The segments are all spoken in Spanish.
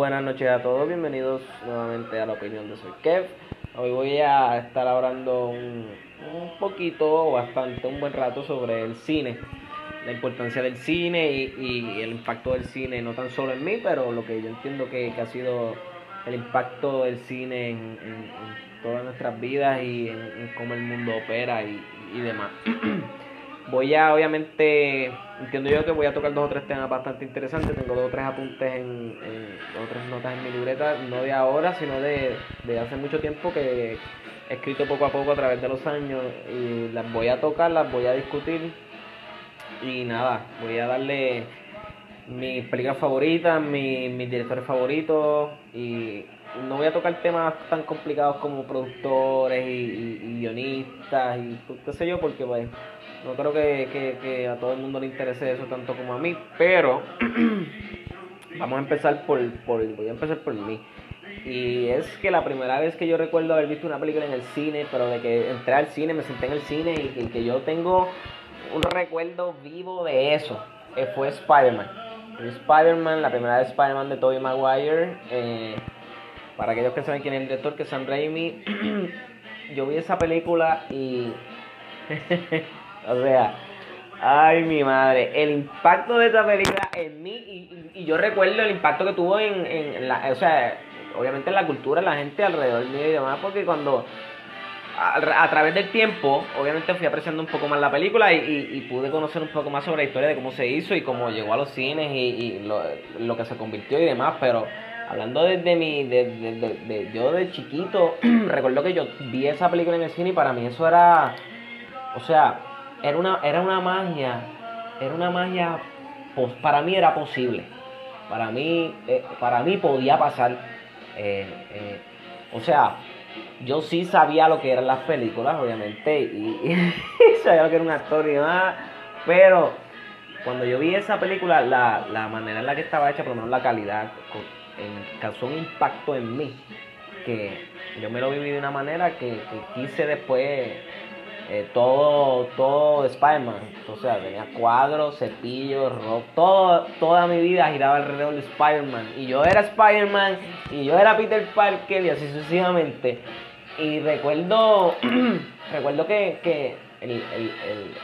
Buenas noches a todos, bienvenidos nuevamente a la opinión de Soy Kev. Hoy voy a estar hablando un, un poquito, bastante, un buen rato sobre el cine, la importancia del cine y, y el impacto del cine, no tan solo en mí, pero lo que yo entiendo que, que ha sido el impacto del cine en, en- todas nuestras vidas y en, en cómo el mundo opera y, y demás. Voy a, obviamente, entiendo yo que voy a tocar dos o tres temas bastante interesantes. Tengo dos o tres apuntes en, en- dos o tres notas en mi libreta, no de ahora, sino de, de hace mucho tiempo que he escrito poco a poco a través de los años y las voy a tocar, las voy a discutir y nada, voy a darle mis películas favoritas, mi- mis directores favoritos y no voy a tocar temas tan complicados como productores y, y- y guionistas y qué sé yo, porque pues no creo que, que- que a todo el mundo le interese eso tanto como a mí, pero vamos a empezar por, por voy a empezar por mí. Y es que la primera vez que yo recuerdo haber visto una película en el cine, pero de que entré al cine, me senté en el cine y que, que yo tengo un recuerdo vivo de eso, eh, fue Spider-Man. Spider-Man, la primera de Spider-Man de Tobey Maguire. eh, para aquellos que saben quién es el director, que es Sam Raimi, yo vi esa película y... o sea, ay mi madre, el impacto de esa película en mí y, yo recuerdo el impacto que tuvo en, en la... O sea, obviamente en la cultura, la gente alrededor mío y demás, porque cuando... A, través del tiempo, obviamente fui apreciando un poco más la película y, pude conocer un poco más sobre la historia de cómo se hizo y cómo llegó a los cines y, lo, que se convirtió y demás, pero hablando desde mi, de- de- de- yo de chiquito, recuerdo que yo vi esa película en el cine y para mí eso era, o sea, era una, era una magia, era una magia, pos- para mí era posible, para mí, eh, para mí podía pasar, eh, eh, o sea, yo sí sabía lo que eran las películas, obviamente, y, sabía lo que era un actor y demás, pero cuando yo vi esa película, la, la manera en la que estaba hecha, por lo menos la calidad, causó un impacto en mí, que yo me lo viví de una manera que, que quise después eh, todo, todo de Spider-Man, o sea, tenía cuadros, cepillos, rock, todo, toda mi vida giraba alrededor de Spider-Man, y yo era Spider-Man, y yo era Peter Parker, y así sucesivamente, y recuerdo, recuerdo que, que el, el- el-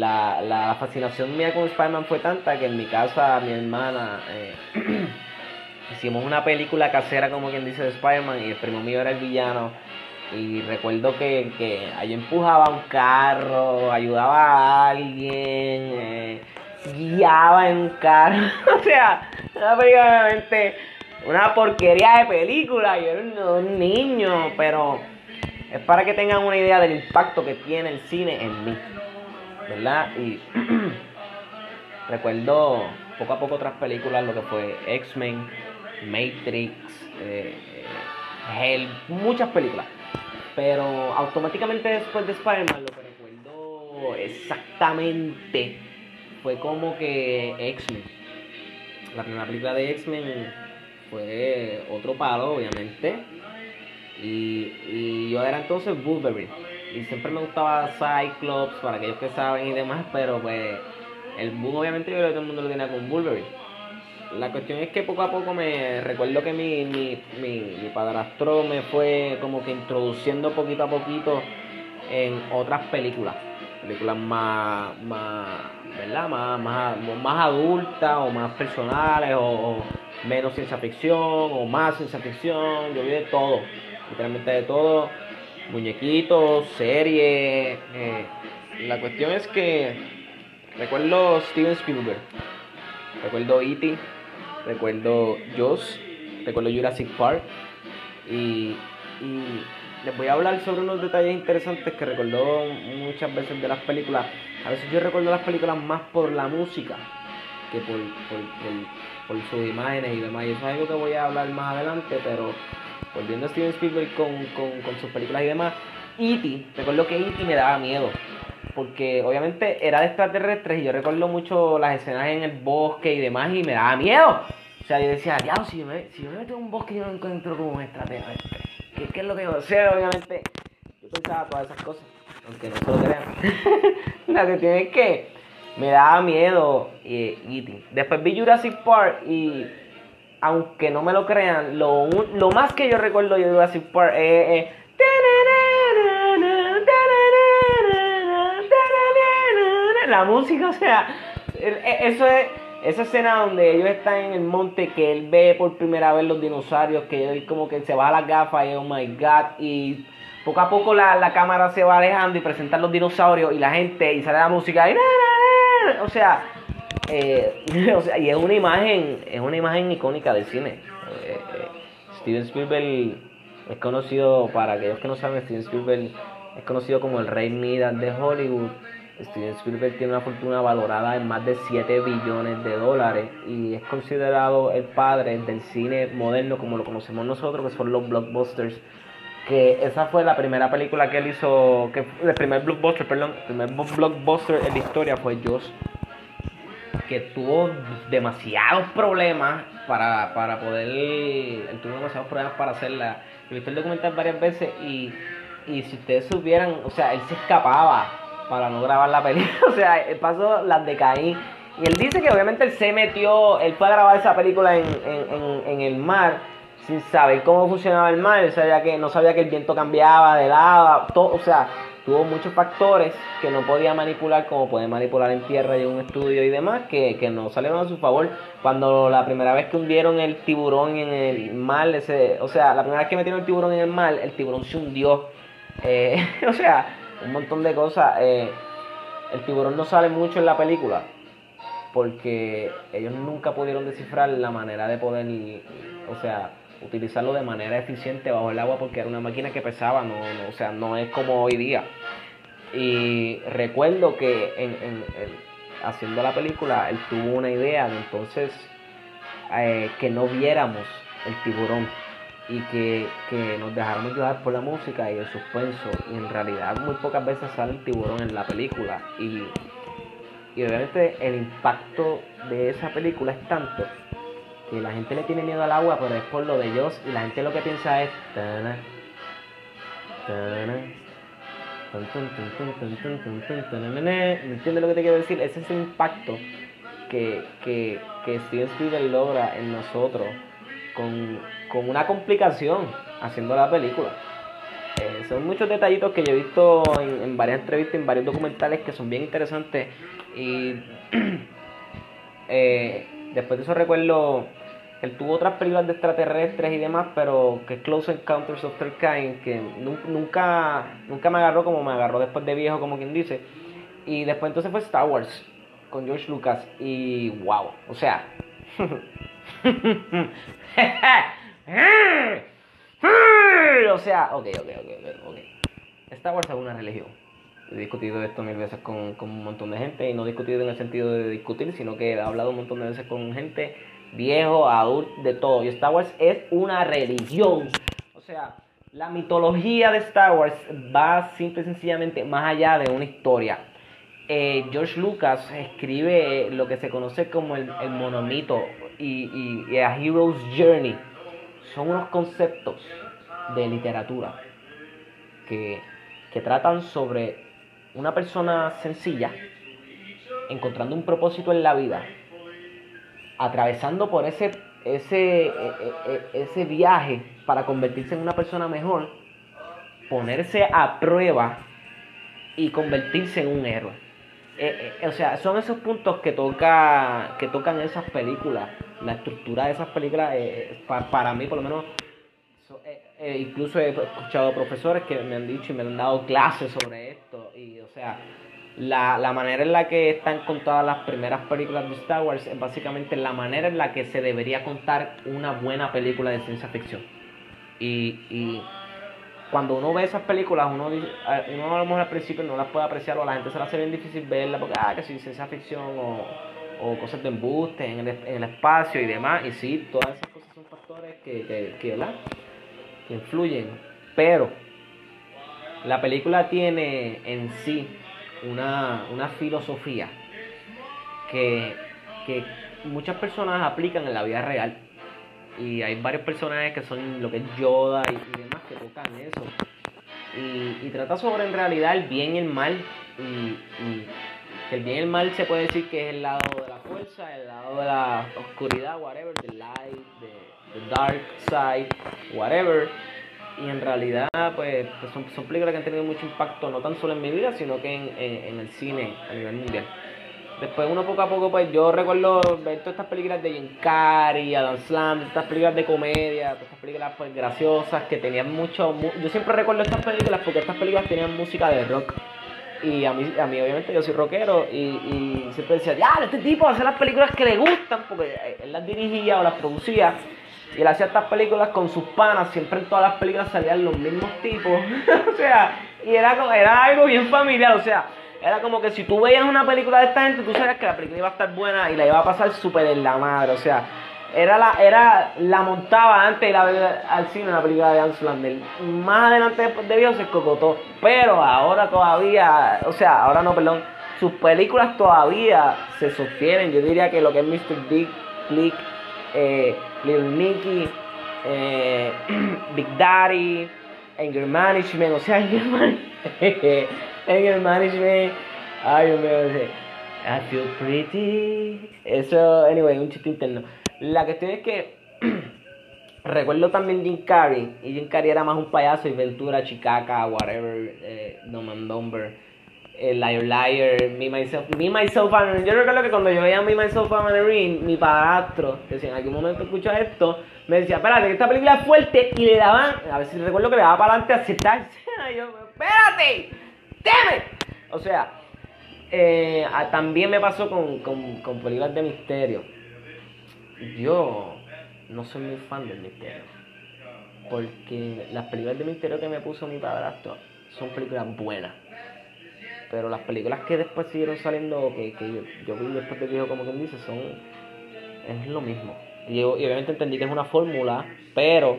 la, la fascinación mía con Spider-Man fue tanta que en mi casa mi hermana eh, hicimos una película casera como quien dice de Spider-Man y el primo mío era el villano y recuerdo que, que yo empujaba un carro, ayudaba a alguien, eh, guiaba en un carro, o sea, una película una porquería de película, yo era un, un niño, pero es para que tengan una idea del impacto que tiene el cine en mí, ¿verdad? Y recuerdo poco a poco otras películas, lo que fue X-Men, Matrix, eh, eh, Hell, muchas películas. Pero automáticamente después de Spider-Man, lo que recuerdo exactamente fue como que X-Men. La primera película de X-Men fue otro palo, obviamente. Y, y yo era entonces Wolverine. Y siempre me gustaba Cyclops, para aquellos que saben y demás, pero pues el boom obviamente yo creo que todo el mundo lo tenía con Wolverine. La cuestión es que poco a poco me recuerdo que mi, mi, mi, mi padrastro me fue como que introduciendo poquito a poquito en otras películas. Películas más, más ¿verdad? Más, más, más adultas o más personales o, menos ciencia ficción o más ciencia ficción. Yo vi de todo, literalmente de todo. Muñequitos, series. eh. La cuestión es que recuerdo Steven Spielberg, recuerdo E.T., recuerdo Jaws, recuerdo Jurassic Park y, y les voy a hablar sobre unos detalles interesantes que recuerdo muchas veces de las películas. A veces yo recuerdo las películas más por la música que por, por, por, por sus imágenes y demás. Y eso es algo que voy a hablar más adelante, pero volviendo a Steven Spielberg con, con, con sus películas y demás, E.T., recuerdo que E.T. me daba miedo. Porque obviamente era de extraterrestres y yo recuerdo mucho las escenas en el bosque y demás y me daba miedo. O sea, yo decía, diablo, si si yo me meto en un bosque y yo no encuentro como un extraterrestre. ¿Qué, ¿Qué es lo que yo O obviamente, yo pensaba todas esas cosas, aunque no se lo crean. la cuestión es que me daba miedo E.T. Después vi Jurassic Park y aunque no me lo crean, lo, lo más que yo recuerdo decir por... Eh, eh, la música, o sea, e, eso es esa escena donde ellos están en el monte, que él ve por primera vez los dinosaurios, que él como que se baja las gafas y oh my god, y poco a poco la, cámara se va alejando y presentan los dinosaurios y la gente, y sale la música, y o sea, eh, o sea, y es una imagen, es una imagen icónica del cine. Eh, eh, Steven Spielberg es conocido, para aquellos que no saben, Steven Spielberg es conocido como el rey Midas de Hollywood Steven Spielberg tiene una fortuna valorada en más de 7 billones de dólares y es considerado el padre del cine moderno como lo conocemos nosotros, que son los blockbusters. Que esa fue la primera película que él hizo, que el primer blockbuster, perdón, el primer blockbuster en la historia fue Josh, que tuvo demasiados problemas para, para poder, él tuvo demasiados problemas para hacerla. He visto el documental varias veces y, y si ustedes supieran, o sea, él se escapaba para no grabar la película. o sea, él pasó las de Caín. Y él dice que obviamente él se metió, él fue a grabar esa película en, en, en, el mar sin saber cómo funcionaba el mar. Que, no sabía que el viento cambiaba de lado. Todo, o sea, tuvo muchos factores que no podía manipular como puede manipular en tierra y en un estudio y demás que, que no salieron a su favor. Cuando la primera vez que hundieron el tiburón en el mar, ese, o sea, la primera vez que metieron el tiburón en el mar, el tiburón se hundió. Eh, o sea, un montón de cosas. Eh, el tiburón no sale mucho en la película porque ellos nunca pudieron descifrar la manera de poder, o sea, utilizarlo de manera eficiente bajo el agua porque era una máquina que pesaba, no, o sea, no es como hoy día. Y recuerdo que en, haciendo la película él tuvo una idea de entonces eh, que no viéramos el tiburón y que, nos dejáramos llevar por la música y el suspenso. Y en realidad muy pocas veces sale el tiburón en la película. Y, y obviamente el impacto de esa película es tanto que la gente le tiene miedo al agua, pero es por lo de ellos y la gente lo que piensa es... ¿Me entiendes lo que te quiero decir? Ese es el impacto que, que, que Steven Spielberg logra en nosotros con, con una complicación haciendo la película. Eh, son muchos detallitos que yo he visto en, varias entrevistas, en varios documentales que son bien interesantes. Y eh, después de eso recuerdo, él tuvo otras películas de extraterrestres y demás, pero que Close Encounters of Third Kind, que nunca, nunca me agarró como me agarró después de viejo, como quien dice. Y después entonces fue Star Wars con George Lucas y wow, o sea... o sea, ok, ok, ok, ok. Star Wars es una religión. He discutido esto mil veces con, un montón de gente y no he discutido en el sentido de discutir, sino que he hablado un montón de veces con gente viejo, adulto, de todo. Y Star Wars es una religión. O sea, la mitología de Star Wars va simple y sencillamente más allá de una historia. Eh, George Lucas escribe lo que se conoce como el, el monomito y, y, A Hero's Journey son unos conceptos de literatura que, que tratan sobre una persona sencilla encontrando un propósito en la vida, atravesando por ese, ese, e, e, e, ese viaje para convertirse en una persona mejor, ponerse a prueba y convertirse en un héroe. Eh, eh, o sea, son esos puntos que toca que tocan esas películas. La estructura de esas películas, eh, para mí por lo menos, incluso he escuchado profesores que me han dicho y me han dado clases sobre esto. Y o sea, la, la manera en la que están contadas las primeras películas de Star Wars es básicamente la manera en la que se debería contar una buena película de ciencia ficción. Y, y cuando uno ve esas películas, uno, uno a lo mejor al principio no las puede apreciar o la gente se le hace bien difícil verlas porque, ah, que si ciencia ficción o, o cosas de embuste en el, en el, espacio y demás. Y sí, todas esas cosas son factores que, que, que, que influyen. Pero la película tiene en sí una, una filosofía que, que muchas personas aplican en la vida real y hay varios personajes que son lo que es Yoda y, demás que tocan eso. Y, trata sobre en realidad el bien y el mal. Y, el bien y el mal se puede decir que es el lado de la fuerza el lado de la oscuridad, whatever, the light, the, dark side, whatever. Y en realidad, pues, pues son, son, películas que han tenido mucho impacto, no tan solo en mi vida, sino que en, en, el cine a nivel mundial. Después, uno poco a poco, pues yo recuerdo ver todas estas películas de Jim Carrey, Adam Sandler, estas películas de comedia, todas estas películas pues graciosas que tenían mucho. Yo siempre recuerdo estas películas porque estas películas tenían música de rock. Y a mí, a mí obviamente, yo soy rockero y, y siempre decía, ya, este tipo hace las películas que le gustan, porque él las dirigía o las producía. Y él hacía estas películas con sus panas, siempre en todas las películas salían los mismos tipos. o sea, y era, era algo bien familiar, o sea, era como que si tú veías una película de esta gente, tú sabías que la película iba a estar buena y la iba a pasar súper en la madre, o sea, era la, era, la montaba antes de ir a ver al cine la película de Hans Más adelante después de viejo se cocotó. Pero ahora todavía, o sea, ahora no, perdón, sus películas todavía se sostienen. Yo diría que lo que es Mr. Dick, Click, eh, Little Nicky, eh, Big Daddy, Anger Management, o sea, Anger Management, Anger Management, ay, Dios mío, I feel pretty. Eso, anyway, un chiste interno. La cuestión es que recuerdo también Jim Carrey, y Jim Carrey era más un payaso, y Ventura, Chicaca, whatever, eh, No Man Number, eh, Liar Liar, Me Myself, Me Myself and. Yo recuerdo que cuando yo veía Me Myself and Irene, mi padrastro, que si en algún momento escucha esto, me decía, espérate, que esta película es fuerte, y le daban, a ver si recuerdo que le daba para adelante a citar, y yo, espérate, deme. O sea, eh, también me pasó con, con, con películas de misterio yo no soy muy fan del misterio. Porque las películas de misterio que me puso mi padrastro son películas buenas. Pero las películas que después siguieron saliendo, que, que yo, vi después de viejo, como quien dice, son. Es lo mismo. Y, obviamente entendí que es una fórmula, pero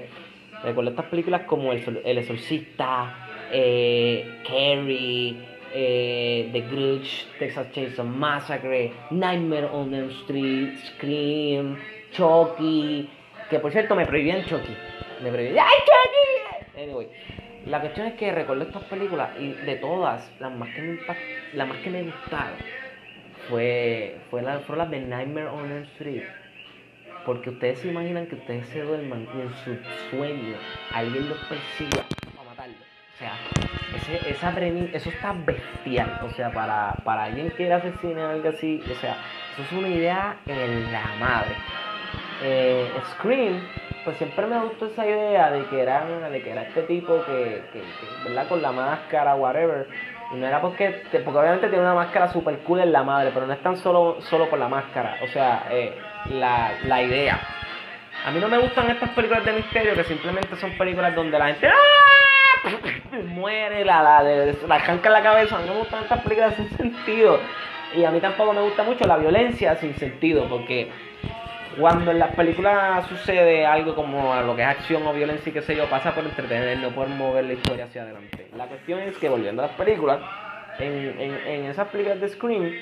recuerdo estas películas como El, el Exorcista, eh, Carrie, eh, The Grudge, Texas Chainsaw Massacre, Nightmare on Elm Street, Scream, Chucky, que por cierto me prohibían Chucky. Me prohibían, ¡ay, Chucky! Anyway, la cuestión es que recuerdo estas películas y de todas, las más que me, la más que me gustaron fue, fue la, fueron las de Nightmare on Elm Street. Porque ustedes se imaginan que ustedes se duerman y en su sueño alguien los persiga. O sea, ese, esa eso está bestial. O sea, para, para alguien que quiera asesinar algo así, o sea, eso es una idea en la madre eh, Scream, pues siempre me gustó esa idea de que era, de que era este tipo que, que, ¿verdad? Con la máscara, whatever. Y no era porque, porque obviamente tiene una máscara super cool en la madre, pero no es tan solo, solo por la máscara, o sea, eh, la, la idea. A mí no me gustan estas películas de misterio que simplemente son películas donde la gente ¡ah! Muere, la, la, la arranca en la cabeza. A mí no me gustan estas películas sin sentido. Y a mí tampoco me gusta mucho la violencia sin sentido, porque cuando en las películas sucede algo como lo que es acción o violencia y qué sé yo, pasa por entretener, no por mover la historia hacia adelante. La cuestión es que volviendo a las películas, en, en, esas películas de Scream,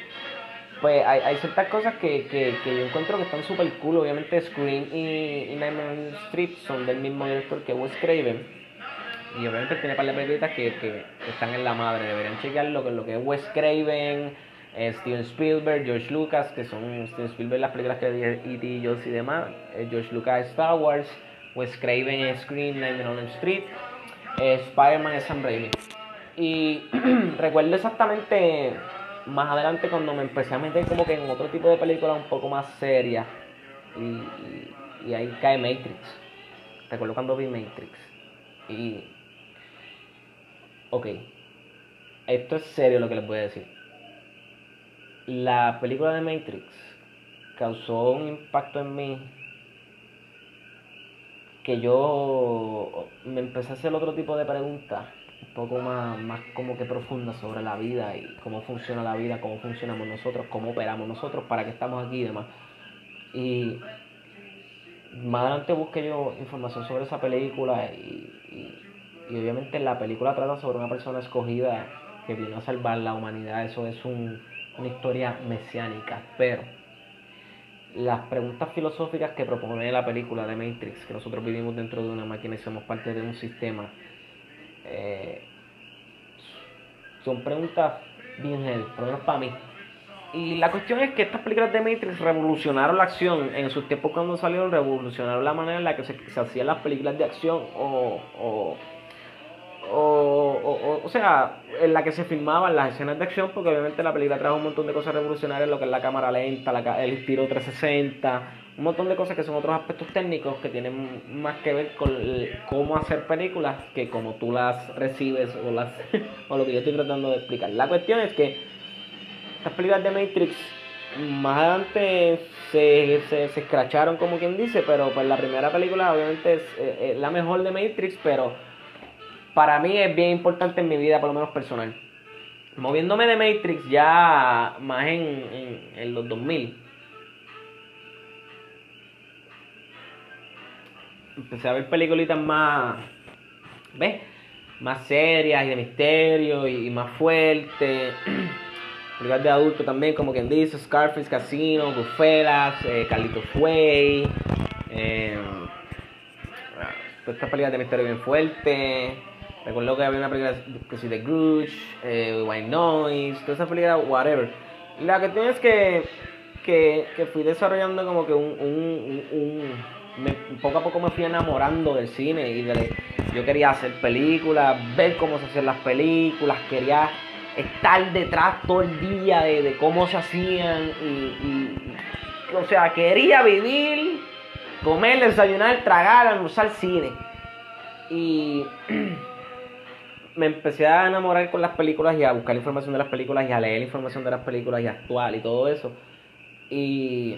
pues hay, hay ciertas cosas que, que, que, yo encuentro que están súper cool. Obviamente Scream y, y Nightmare Street son del mismo director que Wes Craven. Y obviamente tiene par de películas que, que, están en la madre. Deberían chequear lo que, lo que es Wes Craven eh, Steven Spielberg, George Lucas, que son Steven Spielberg las películas que dije E.T. y y demás, eh, George Lucas Star Wars, Wes Craven Scream, Nightmare on Street, eh, Spider-Man es Sam Raimi. Y recuerdo exactamente más adelante cuando me empecé a meter como que en otro tipo de películas un poco más serias y, y ahí cae Matrix. Recuerdo cuando vi Matrix. Y... Ok. Esto es serio lo que les voy a decir la película de Matrix causó un impacto en mí que yo me empecé a hacer otro tipo de preguntas, un poco más, más como que profundas sobre la vida y cómo funciona la vida, cómo funcionamos nosotros, cómo operamos nosotros, para qué estamos aquí y demás. Y más adelante busqué yo información sobre esa película y, y obviamente la película trata sobre una persona escogida que vino a salvar la humanidad, eso es un una historia mesiánica, pero las preguntas filosóficas que propone la película de Matrix, que nosotros vivimos dentro de una máquina y somos parte de un sistema, eh, son preguntas bien heavy, por lo menos para mí. y la cuestión es que estas películas de Matrix revolucionaron la acción. En sus tiempos cuando salieron, revolucionaron la manera en la que se, hacían las películas de acción o, o, o, sea, en la que se filmaban las escenas de acción, porque obviamente la película trajo un montón de cosas revolucionarias, lo que es la cámara lenta, la, el tiro 360, un montón de cosas que son otros aspectos técnicos que tienen más que ver con cómo hacer películas que como tú las recibes o, las, o lo que yo estoy tratando de explicar. La cuestión es que estas películas de Matrix más adelante se, se, escracharon como quien dice, pero pues la primera película obviamente eh, es, la mejor de Matrix, pero para mí es bien importante en mi vida, por lo menos personal. Moviéndome de Matrix ya más en, en, en los 2000. Empecé a ver películas más, ¿ves? Más serias y de misterio y, y más fuertes. películas de adulto también, como quien dice, Scarface, Casino, Goodfellas, eh, Carlitos Way, eh, estas películas de misterio bien fuerte. Recuerdo que había una película que sí de Grudge, eh, White Noise, todas esas películas, whatever. La que tienes que, que, que fui desarrollando como que un, un, un, poco a poco me fui enamorando del cine y de, yo quería hacer películas, ver cómo se hacen las películas, quería estar detrás todo el día de, cómo se hacían y, o sea, quería vivir, comer, desayunar, tragar, almorzar cine. Y me empecé a enamorar con las películas y a buscar información de las películas y a leer información de las películas y actual y todo eso. Y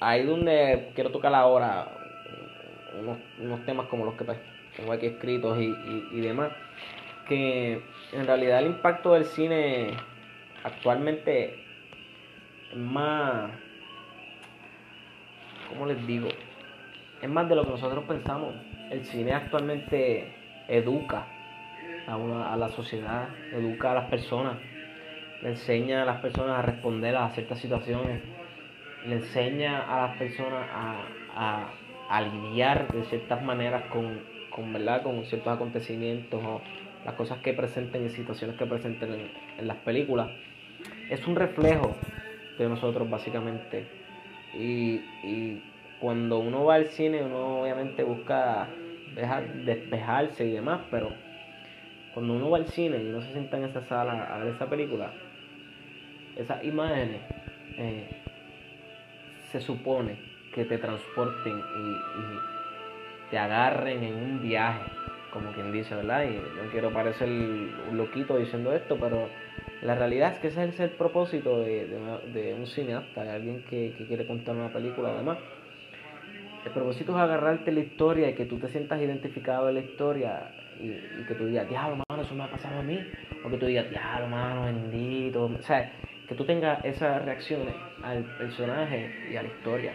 ahí donde quiero tocar ahora unos, temas como los que pues, tengo aquí escritos y, y demás que en realidad el impacto del cine actualmente es más, ¿cómo les digo? Es más de lo que nosotros pensamos. El cine actualmente educa a, a la sociedad, educa a las personas, le enseña a las personas a responder a ciertas situaciones, le enseña a las personas a, a, lidiar de ciertas maneras con, con, ¿verdad? con ciertos acontecimientos o las cosas que presenten y situaciones que presenten en, las películas, es un reflejo de nosotros básicamente. Y, y, cuando uno va al cine, uno obviamente busca dejar, despejarse y demás, pero cuando uno va al cine y uno se sienta en esa sala a ver esa película, esas imágenes eh, se supone que te transporten y, te agarren en un viaje como quien dice, ¿verdad? Y no quiero parecer un loquito diciendo esto, pero la realidad es que ese es el propósito de, un cineasta, de alguien que, quiere contar una película además. El propósito es agarrarte la historia y que tú te sientas identificado en la historia y, que tú digas, diablo, mano, eso me ha pasado a mí. O que tú digas, diablo, mano, bendito. O sea, que tú tengas esas reacciones al personaje y a la historia.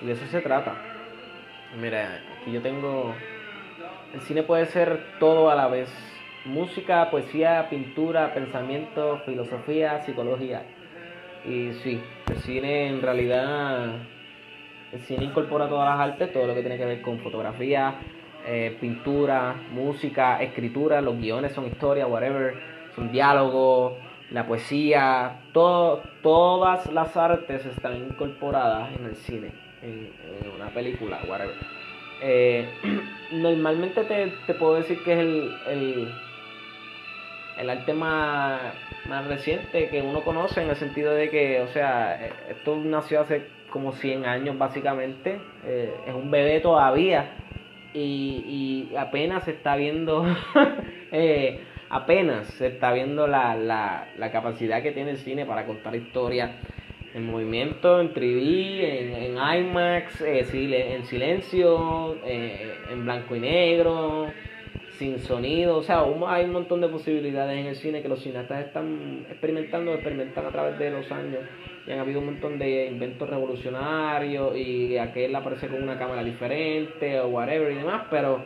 Y de eso se trata. Mira, aquí yo tengo el cine puede ser todo a la vez. Música, poesía, pintura, pensamiento, filosofía, psicología. Y sí, el cine en realidad, el cine incorpora todas las artes, todo lo que tiene que ver con fotografía, eh, pintura, música, escritura, los guiones son historia, whatever, son diálogos, la poesía, todo, todas las artes están incorporadas en el cine, en, una película, whatever. Eh, normalmente te, puedo decir que es el, arte más, reciente que uno conoce en el sentido de que, o sea, eh, esto nació hace como 100 años básicamente, es un bebé todavía y, y apenas se está viendo, apenas se está viendo la, la, la capacidad que tiene el cine para contar historias en movimiento, en 3D, en, IMAX, eh, en silencio, eh, en blanco y negro, sin sonido. O sea, hay un montón de posibilidades en el cine que los cineastas están experimentando, experimentan a través de los años. Y han habido un montón de inventos revolucionarios y aquel aparece con una cámara diferente o whatever y demás, pero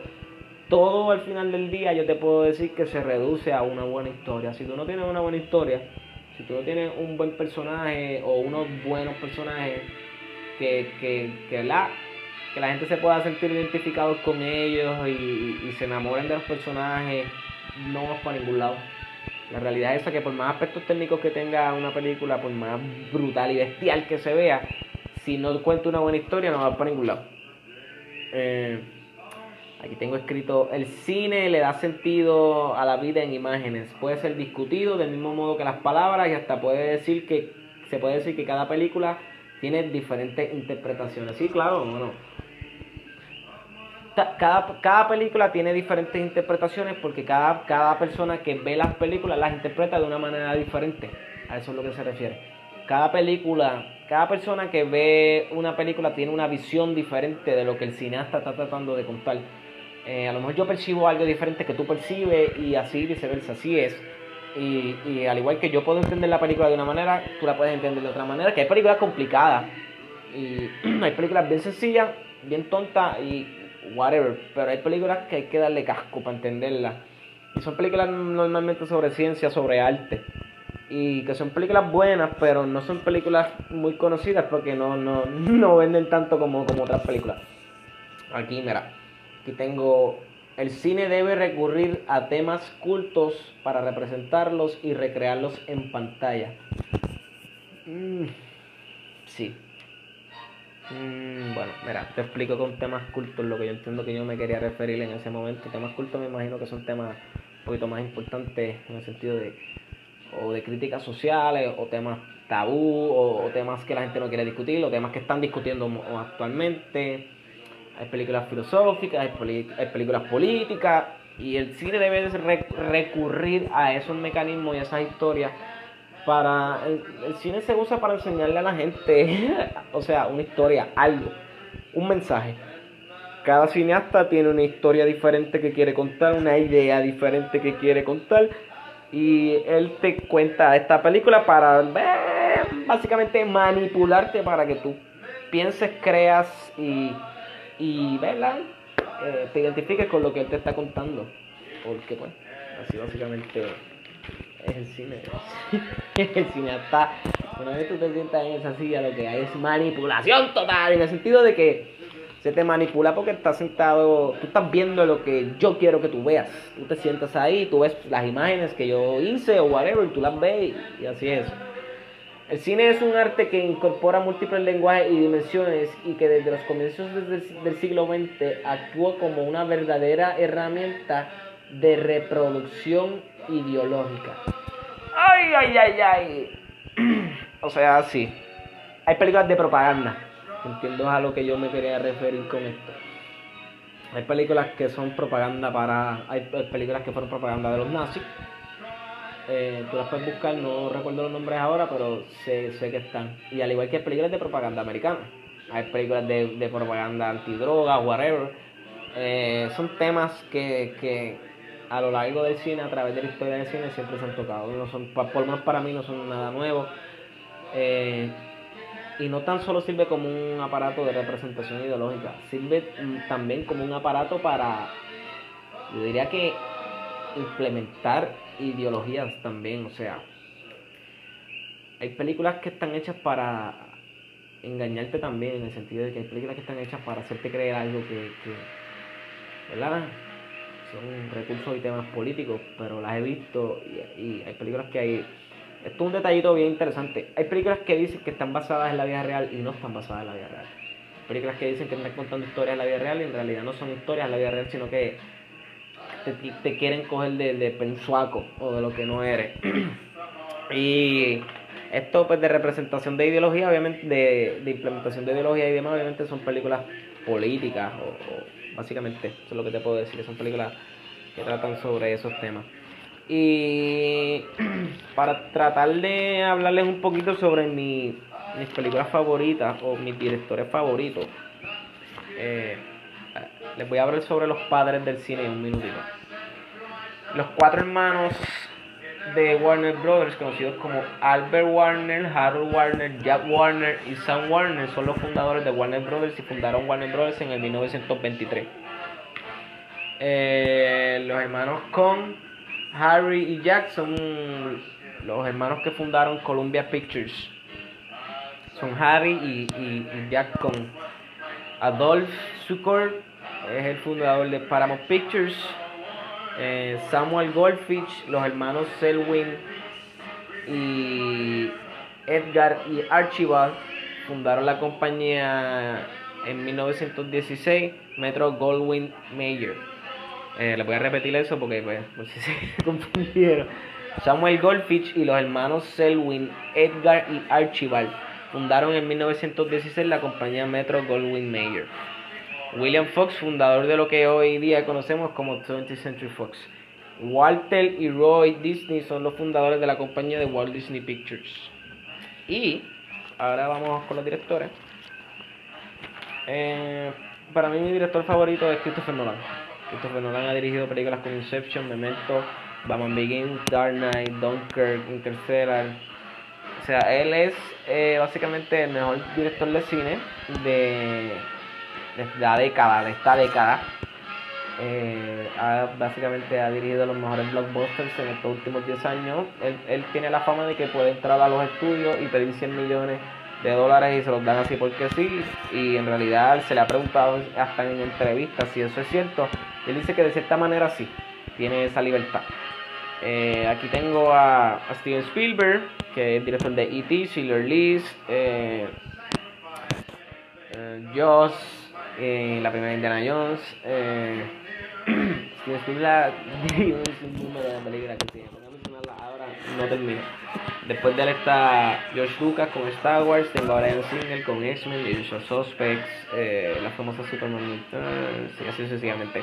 todo al final del día yo te puedo decir que se reduce a una buena historia. Si tú no tienes una buena historia, si tú no tienes un buen personaje o unos buenos personajes que, que, que, la, que la gente se pueda sentir identificados con ellos y, se enamoren de los personajes, no vas para ningún lado. La realidad es esa que por más aspectos técnicos que tenga una película, por más brutal y bestial que se vea, si no cuenta una buena historia no va para ningún lado. Eh, aquí tengo escrito, el cine le da sentido a la vida en imágenes. Puede ser discutido del mismo modo que las palabras y hasta puede decir que se puede decir que cada película tiene diferentes interpretaciones. Sí, claro, bueno cada, cada película tiene diferentes interpretaciones porque cada, cada persona que ve las películas las interpreta de una manera diferente. A eso es lo que se refiere. Cada película, cada persona que ve una película tiene una visión diferente de lo que el cineasta está tratando de contar. Eh, a lo mejor yo percibo algo diferente que tú percibes y así viceversa, así es. Y, y, al igual que yo puedo entender la película de una manera, tú la puedes entender de otra manera, que hay películas complicadas y hay películas bien sencillas, bien tontas y whatever, pero hay películas que hay que darle casco para entenderlas. Y son películas normalmente sobre ciencia, sobre arte. Y que son películas buenas, pero no son películas muy conocidas porque no, no, no venden tanto como, como otras películas. Aquí, mira, aquí tengo... El cine debe recurrir a temas cultos para representarlos y recrearlos en pantalla. Mm, sí, Mm, bueno, mira, te explico con temas cultos lo que yo entiendo que yo me quería referir en ese momento. Temas cultos me imagino que son temas un poquito más importantes en el sentido de o de críticas sociales o temas tabú o, temas que la gente no quiere discutir o temas que están discutiendo actualmente. Hay películas filosóficas, hay, películas políticas y el cine debe recurrir a esos mecanismos y a esas historias para el, cine se usa para enseñarle a la gente, o sea, una historia, algo, un mensaje. Cada cineasta tiene una historia diferente que quiere contar, una idea diferente que quiere contar. Y él te cuenta esta película para eh, básicamente manipularte para que tú pienses, creas y, y ¿verdad? Eh, te identifiques con lo que él te está contando. Porque pues, así básicamente es el cine. el cine está. Una vez tú te sientas en esa silla, lo que hay es manipulación total, en el sentido de que se te manipula porque estás sentado, tú estás viendo lo que yo quiero que tú veas. Tú te sientas ahí, tú ves las imágenes que yo hice o whatever, tú las ves y así es. El cine es un arte que incorpora múltiples lenguajes y dimensiones y que desde los comienzos del siglo XX actúa como una verdadera herramienta de reproducción ideológica. Ay, ay, ay, ay. o sea, sí. Hay películas de propaganda. Entiendo a lo que yo me quería referir con esto. Hay películas que son propaganda para. Hay películas que fueron propaganda de los nazis. Eh, tú las puedes buscar, no recuerdo los nombres ahora, pero sé, sé que están. Y al igual que hay películas de propaganda americana. Hay películas de, de propaganda antidroga, whatever. Eh, son temas que, que a lo largo del cine, a través de la historia del cine, siempre se han tocado. No son, por lo menos para mí no son nada nuevo. Eh, y no tan solo sirve como un aparato de representación ideológica, sirve mm, también como un aparato para, yo diría que implementar ideologías también, o sea, hay películas que están hechas para engañarte también, en el sentido de que hay películas que están hechas para hacerte creer algo que, que ¿verdad? Son recursos y temas políticos, pero las he visto y, hay películas que hay... Esto es un detallito bien interesante. Hay películas que dicen que están basadas en la vida real y no están basadas en la vida real. películas que dicen que están contando historias en la vida real y en realidad no son historias en la vida real, sino que te, quieren coger de, de pensuaco o de lo que no eres. y esto pues de representación de ideología, obviamente, de, de, implementación de ideología y demás, obviamente son películas políticas o Básicamente, eso es lo que te puedo decir. Son películas que tratan sobre esos temas. Y para tratar de hablarles un poquito sobre mi, mis películas favoritas o mis directores favoritos, eh, les voy a hablar sobre los padres del cine en un minutito. Los cuatro hermanos de Warner Brothers, conocidos como Albert Warner, Harold Warner, Jack Warner y Sam Warner, son los fundadores de Warner Brothers y fundaron Warner Brothers en el 1923. Eh, los hermanos Con, Harry y Jack son los hermanos que fundaron Columbia Pictures. Son Harry y, Jack Con. Adolf Sukor es el fundador de Paramount Pictures. Eh, Samuel Goldfish, los hermanos Selwyn y Edgar y Archibald fundaron la compañía en 1916, Metro Goldwyn Mayer. Eh, le voy a repetir eso porque pues, sé si se confundieron. Samuel Goldfish y los hermanos Selwyn, Edgar y Archibald fundaron en 1916 la compañía Metro Goldwyn Mayer. William Fox, fundador de lo que hoy día conocemos como 20th Century Fox. Walter y Roy Disney son los fundadores de la compañía de Walt Disney Pictures. Y ahora vamos con los directores. Eh, para mí mi director favorito es Christopher Nolan. Christopher Nolan ha dirigido películas como Inception, Memento, Batman Begins, Dark Knight, Dunkirk, Interstellar. O sea, él es eh, básicamente el mejor director de cine de, de la década, de esta década. Eh, básicamente ha dirigido los mejores blockbusters en estos últimos 10 años. Él, él, tiene la fama de que puede entrar a los estudios y pedir 100 millones de dólares y se los dan así porque sí. Y en realidad se le ha preguntado hasta en entrevistas si eso es cierto. Él dice que de cierta manera sí, tiene esa libertad. Eh, aquí tengo a, Steven Spielberg, que es director de E.T., Schiller Lees, eh, eh, Joss, eh, la primera Indiana Jones. Eh, un número de películas que tiene. ahora, no termino. Después de él está George Lucas con Star Wars, tengo a Brian Singer con X-Men, Usual Suspects, eh, la famosa Superman sí, así sucesivamente.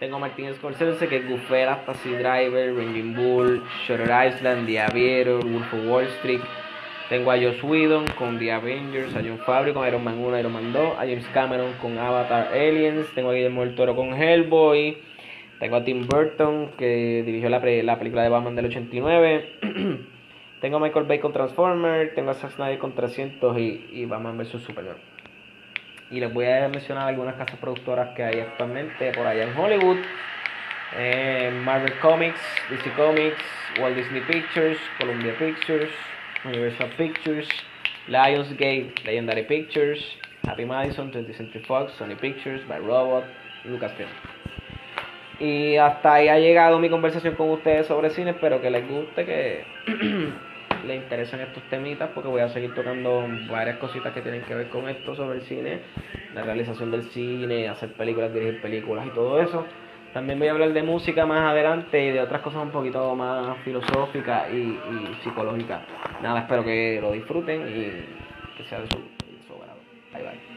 Tengo a Martin Scorsese que es Goofera, Taxi Driver, Raging Bull, Shutter Island, The Aviator, Wolf of Wall Street. Tengo a Joss Whedon con The Avengers, a John Favreau con Iron Man 1, Iron Man 2, a James Cameron con Avatar Aliens, tengo a Guillermo del Toro con Hellboy, tengo a Tim Burton que dirigió la, la película de Batman del 89. Tengo a Michael Bay con Transformers, tengo a Zack Snyder con 300 y, y Batman vs Superman. Y les voy a mencionar algunas casas productoras que hay actualmente por allá en Hollywood. Eh, Marvel Comics, DC Comics, Walt Disney Pictures, Columbia Pictures, Universal Pictures, Lionsgate, Legendary Pictures, Happy Madison, 20th Century Fox, Sony Pictures, By Robot, Lucasfilm. Y hasta ahí ha llegado mi conversación con ustedes sobre cine. Espero que les guste, que les interesen estos temitas, porque voy a seguir tocando varias cositas que tienen que ver con esto sobre el cine, la realización del cine, hacer películas, dirigir películas y todo eso. También voy a hablar de música más adelante y de otras cosas un poquito más filosóficas y, psicológicas. Nada, espero que lo disfruten y que sea de su, de su agrado. Bye bye.